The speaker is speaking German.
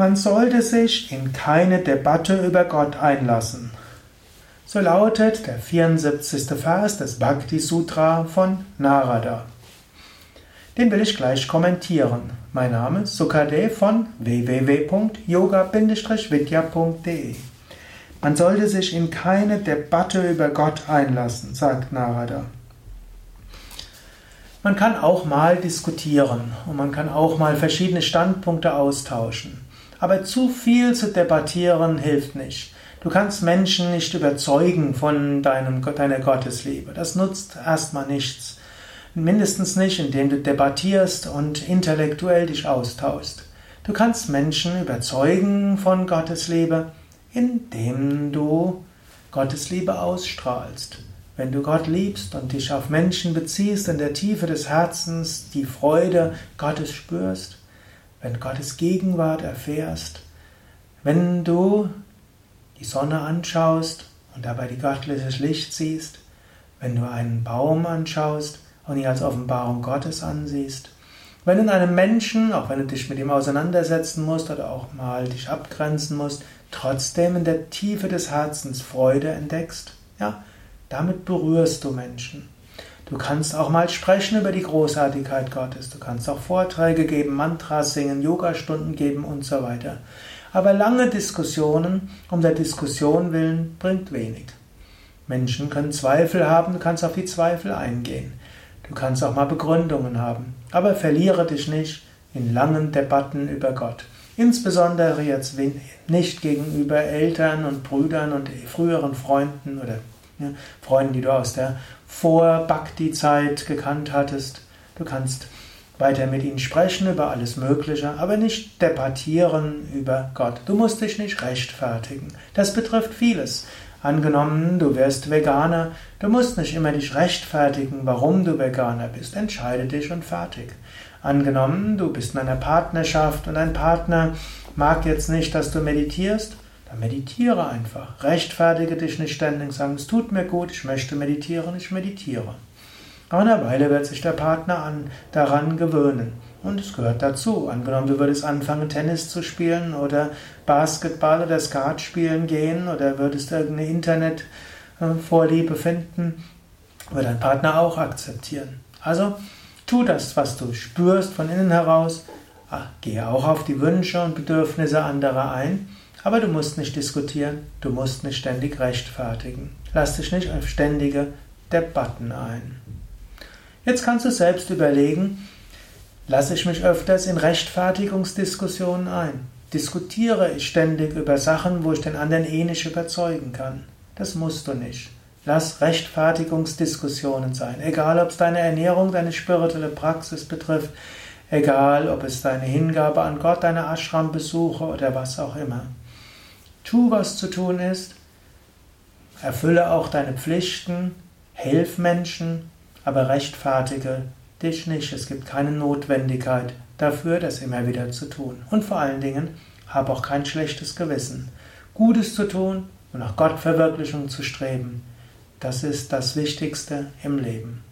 Man sollte sich in keine Debatte über Gott einlassen. So lautet der 74. Vers des Bhakti Sutra von Narada. Den will ich gleich kommentieren. Mein Name ist Sukadev von www.yoga-vidya.de. Man sollte sich in keine Debatte über Gott einlassen, sagt Narada. Man kann auch mal diskutieren und man kann auch mal verschiedene Standpunkte austauschen. Aber zu viel zu debattieren hilft nicht. Du kannst Menschen nicht überzeugen von deinem, deiner Gottesliebe. Das nutzt erstmal nichts. Mindestens nicht, indem du debattierst und intellektuell dich austauschst. Du kannst Menschen überzeugen von Gottesliebe, indem du Gottesliebe ausstrahlst. Wenn du Gott liebst und dich auf Menschen beziehst, in der Tiefe des Herzens die Freude Gottes spürst, wenn Gottes Gegenwart erfährst, wenn du die Sonne anschaust und dabei die göttliches Licht siehst, wenn du einen Baum anschaust und ihn als Offenbarung Gottes ansiehst, wenn du in einem Menschen, auch wenn du dich mit ihm auseinandersetzen musst oder auch mal dich abgrenzen musst, trotzdem in der Tiefe des Herzens Freude entdeckst, ja, damit berührst du Menschen. Du kannst auch mal sprechen über die Großartigkeit Gottes. Du kannst auch Vorträge geben, Mantras singen, Yogastunden geben und so weiter. Aber lange Diskussionen um der Diskussion willen bringt wenig. Menschen können Zweifel haben, du kannst auf die Zweifel eingehen. Du kannst auch mal Begründungen haben. Aber verliere dich nicht in langen Debatten über Gott. Insbesondere jetzt nicht gegenüber Eltern und Brüdern und früheren Freunden oder ja, Freunden, die du aus der Vor-Bhakti-Zeit gekannt hattest. Du kannst weiter mit ihnen sprechen über alles Mögliche, aber nicht debattieren über Gott. Du musst dich nicht rechtfertigen. Das betrifft vieles. Angenommen, du wärst Veganer, du musst nicht immer dich rechtfertigen, warum du Veganer bist. Entscheide dich und fertig. Angenommen, du bist in einer Partnerschaft und dein Partner mag jetzt nicht, dass du meditierst, dann meditiere einfach. Rechtfertige dich nicht ständig, sagen, es tut mir gut, ich möchte meditieren, ich meditiere. Aber eine Weile wird sich der Partner an, daran gewöhnen. Und es gehört dazu. Angenommen, du würdest anfangen, Tennis zu spielen oder Basketball oder Skat spielen gehen oder würdest irgendeine Internetvorliebe finden, wird dein Partner auch akzeptieren. Also, tu das, was du spürst von innen heraus. Ah, gehe auch auf die Wünsche und Bedürfnisse anderer ein aber du musst nicht diskutieren, du musst nicht ständig rechtfertigen. Lass dich nicht auf ständige Debatten ein. Jetzt kannst du selbst überlegen, lasse ich mich öfters in Rechtfertigungsdiskussionen ein? Diskutiere ich ständig über Sachen, wo ich den anderen eh nicht überzeugen kann? Das musst du nicht. Lass Rechtfertigungsdiskussionen sein, egal ob es deine Ernährung, deine spirituelle Praxis betrifft, egal ob es deine Hingabe an Gott, deine Ashram-Besuche oder was auch immer. Tu, was zu tun ist, erfülle auch deine Pflichten, hilf Menschen, aber rechtfertige dich nicht. Es gibt keine Notwendigkeit dafür, das immer wieder zu tun. Und vor allen Dingen, hab auch kein schlechtes Gewissen. Gutes zu tun und nach Gottverwirklichung zu streben, das ist das Wichtigste im Leben.